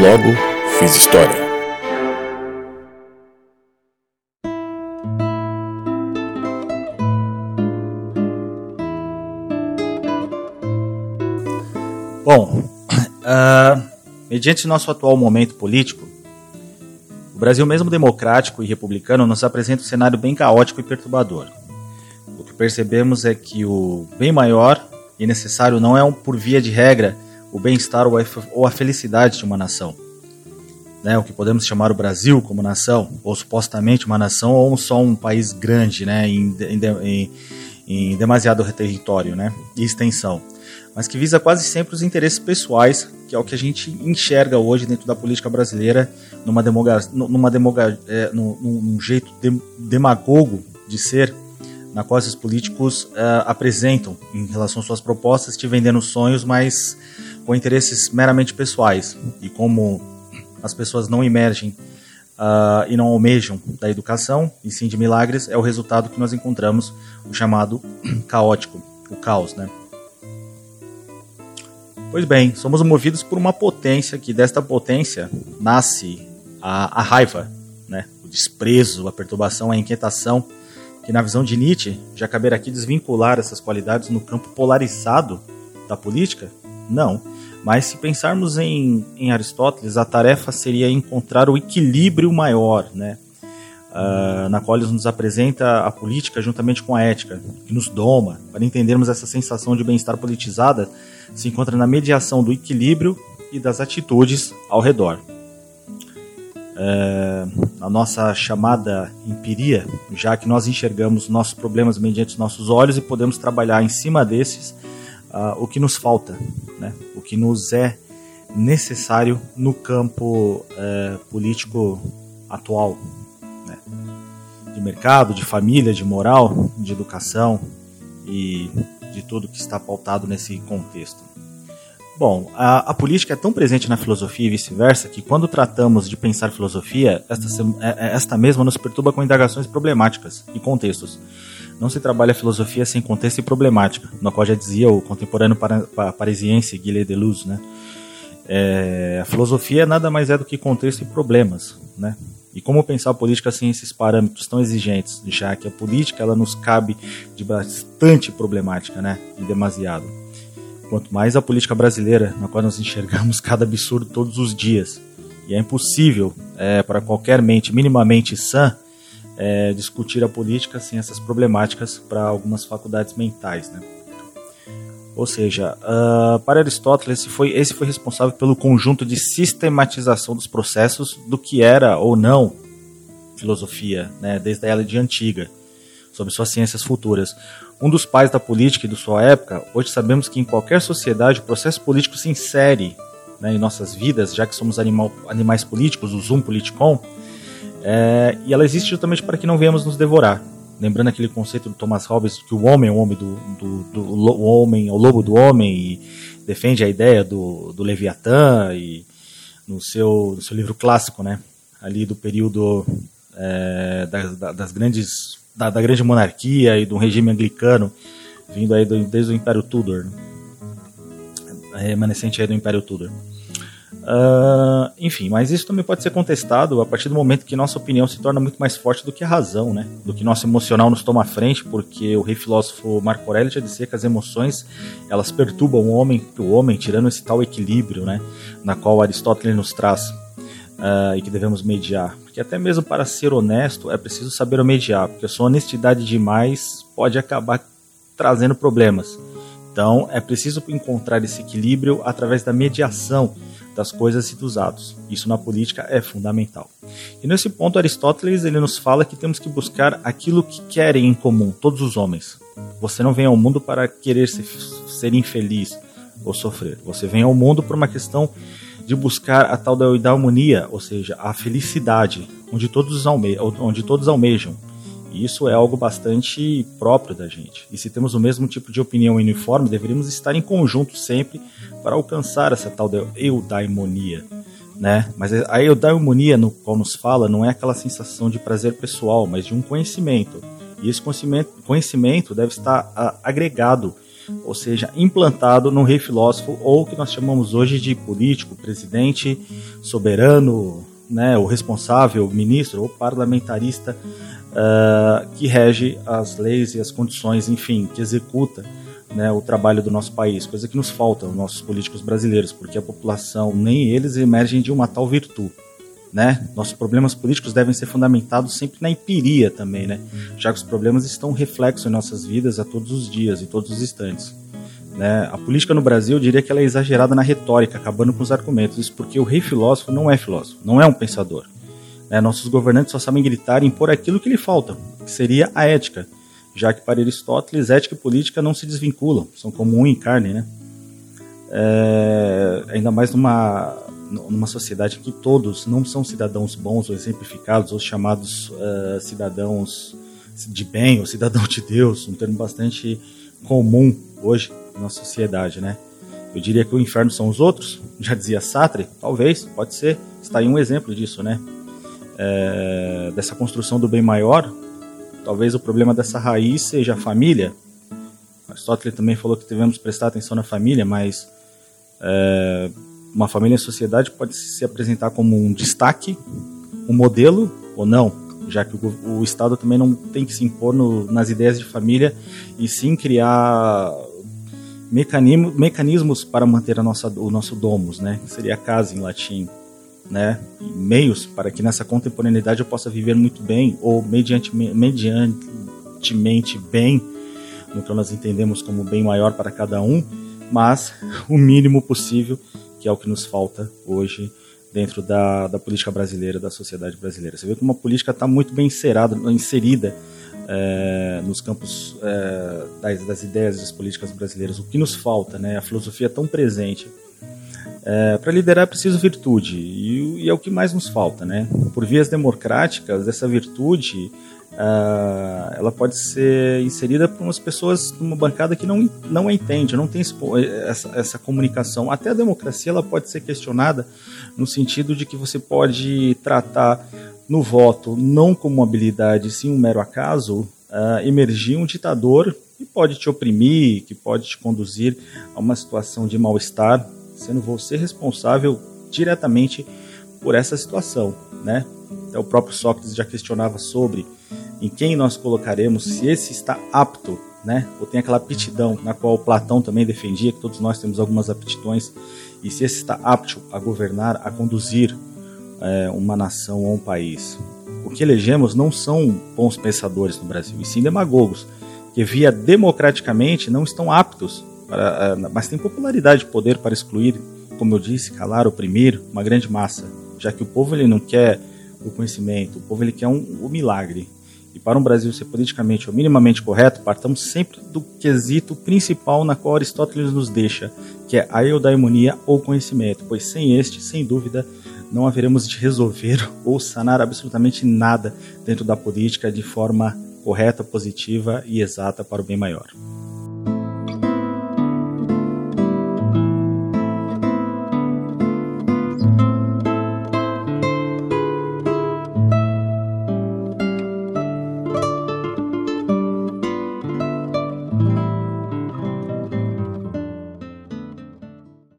logo fiz história. Bom, uh, mediante nosso atual momento político, o Brasil, mesmo democrático e republicano, nos apresenta um cenário bem caótico e perturbador. O que percebemos é que o bem maior e necessário não é, um, por via de regra, o bem-estar ou a felicidade de uma nação. Né, o que podemos chamar o Brasil como nação, ou supostamente uma nação, ou só um país grande, né, em, em, em, em demasiado território né, e extensão mas que visa quase sempre os interesses pessoais, que é o que a gente enxerga hoje dentro da política brasileira, numa, demoga, numa demoga, é, num, num, jeito de, demagogo de ser, na qual esses políticos é, apresentam em relação às suas propostas, te vendendo sonhos, mas com interesses meramente pessoais. E como as pessoas não emergem uh, e não almejam da educação, e sim de milagres, é o resultado que nós encontramos, o chamado caótico, o caos, né? Pois bem, somos movidos por uma potência que desta potência nasce a, a raiva, né? o desprezo, a perturbação, a inquietação, que na visão de Nietzsche já caberá aqui desvincular essas qualidades no campo polarizado da política? Não. Mas se pensarmos em, em Aristóteles, a tarefa seria encontrar o equilíbrio maior, né? Uh, na qual ele nos apresenta a política juntamente com a ética, que nos doma, para entendermos essa sensação de bem-estar politizada se encontra na mediação do equilíbrio e das atitudes ao redor. É, a nossa chamada empiria, já que nós enxergamos nossos problemas mediante os nossos olhos e podemos trabalhar em cima desses uh, o que nos falta, né? o que nos é necessário no campo é, político atual, né? de mercado, de família, de moral, de educação e de tudo que está pautado nesse contexto. Bom, a, a, política é tão presente na filosofia e vice-versa que, quando tratamos de pensar filosofia, esta, é, é, esta mesma nos perturba com indagações problemáticas e contextos. Não se trabalha filosofia sem contexto e problemática, no qual já dizia o contemporâneo parisiense Guilherme Deleuze, né? É, a filosofia nada mais é do que contexto e problemas, né? E como pensar a política sem esses parâmetros tão exigentes, já que a política ela nos cabe de bastante problemática, né? E demasiado. Quanto mais a política brasileira, na qual nós enxergamos cada absurdo todos os dias. E é impossível é, para qualquer mente minimamente sã é, discutir a política sem essas problemáticas para algumas faculdades mentais, né? Ou seja, uh, para Aristóteles, esse foi, esse foi responsável pelo conjunto de sistematização dos processos do que era ou não filosofia, né, desde a era de antiga, sobre suas ciências futuras. Um dos pais da política e de sua época, hoje sabemos que em qualquer sociedade o processo político se insere né, em nossas vidas, já que somos animal, animais políticos, o zoom politicon, é, e ela existe justamente para que não venhamos nos devorar lembrando aquele conceito do Thomas Hobbes que o homem é o homem do, do, do homem é o lobo do homem e defende a ideia do, do Leviatã e no seu, no seu livro clássico, né, ali do período é, das, das grandes da, da, grande monarquia e do regime anglicano vindo aí do, desde o Império Tudor, né? remanescente aí do Império Tudor. Uh, enfim, mas isso também pode ser contestado a partir do momento que nossa opinião se torna muito mais forte do que a razão, né? Do que nosso emocional nos toma à frente, porque o rei filósofo Marco Aurélio já dizia que as emoções elas perturbam o homem, o homem tirando esse tal equilíbrio, né? Na qual Aristóteles nos traz uh, e que devemos mediar. Porque até mesmo para ser honesto é preciso saber mediar, porque a sua honestidade demais pode acabar trazendo problemas. Então é preciso encontrar esse equilíbrio através da mediação das coisas e dos atos. Isso na política é fundamental. E nesse ponto Aristóteles ele nos fala que temos que buscar aquilo que querem em comum todos os homens. Você não vem ao mundo para querer ser, ser infeliz ou sofrer. Você vem ao mundo por uma questão de buscar a tal da eudaimonia, ou seja, a felicidade, onde todos, alme onde todos almejam. E isso é algo bastante próprio da gente. E se temos o mesmo tipo de opinião uniforme, deveríamos estar em conjunto sempre para alcançar essa tal de eudaimonia. Né? Mas a eudaimonia no qual nos fala não é aquela sensação de prazer pessoal, mas de um conhecimento. E esse conhecimento, deve estar a, agregado ou seja, implantado no rei filósofo ou que nós chamamos hoje de político, presidente, soberano, né, o responsável, ministro ou parlamentarista uh, que rege as leis e as condições, enfim, que executa né, o trabalho do nosso país, coisa que nos falta aos nossos políticos brasileiros, porque a população, nem eles emergem de uma tal virtude. Né? Nossos problemas políticos devem ser fundamentados sempre na empiria também, né? já que os problemas estão reflexos em nossas vidas a todos os dias, em todos os instantes. Né? A política no Brasil, eu diria que ela é exagerada na retórica, acabando com os argumentos. Isso porque o rei filósofo não é filósofo, não é um pensador. Né? Nossos governantes só sabem gritar e impor aquilo que lhe falta, que seria a ética já que para Aristóteles ética e política não se desvinculam, são como um em carne, né? É, ainda mais numa, numa sociedade em que todos não são cidadãos bons ou exemplificados, ou chamados uh, cidadãos de bem ou cidadão de Deus, um termo bastante comum hoje na sociedade, né? Eu diria que o inferno são os outros, já dizia Sartre, talvez, pode ser, está aí um exemplo disso, né? É, dessa construção do bem maior, Talvez o problema dessa raiz seja a família. Aristóteles também falou que devemos prestar atenção na família, mas é, uma família em sociedade pode se apresentar como um destaque, um modelo ou não, já que o, o Estado também não tem que se impor no, nas ideias de família e sim criar mecanismos, mecanismos para manter a nossa, o nosso domus, né? que seria casa em latim né, meios para que nessa contemporaneidade eu possa viver muito bem ou mediante, mediantemente bem. No que nós entendemos como bem maior para cada um, mas o mínimo possível, que é o que nos falta hoje dentro da, da política brasileira, da sociedade brasileira. Você vê que uma política está muito bem inserada, inserida é, nos campos é, das, das ideias das políticas brasileiras. O que nos falta, né? A filosofia é tão presente é, para liderar é preciso virtude, e, e, é o que mais nos falta, né? Por vias democráticas, essa virtude uh, ela pode ser inserida por umas pessoas numa bancada que não, não entende, não tem essa, essa comunicação. Até a democracia ela pode ser questionada no sentido de que você pode tratar no voto não como habilidade, sim um mero acaso, uh, emergir um ditador que pode te oprimir, que pode te conduzir a uma situação de mal-estar sendo você responsável diretamente por essa situação, né? Então, o próprio Sócrates já questionava sobre em quem nós colocaremos, se esse está apto, né? Ou tem aquela aptidão na qual Platão também defendia que todos nós temos algumas aptidões, e se esse está apto a governar, a conduzir é, uma nação ou um país. O que elegemos não são bons pensadores no Brasil, e sim demagogos, que via democraticamente não estão aptos para, eh, mas tem popularidade e poder para excluir, como eu disse, calar, oprimir uma grande massa, já que o povo ele não quer o conhecimento, o povo ele quer um, o milagre. E para um Brasil ser politicamente ou minimamente correto, partamos sempre do quesito principal na qual Aristóteles nos deixa, que é a eudaimonia ou conhecimento, pois sem este, sem dúvida, não haveremos de resolver ou sanar absolutamente nada dentro da política de forma correta, positiva e exata para o bem maior.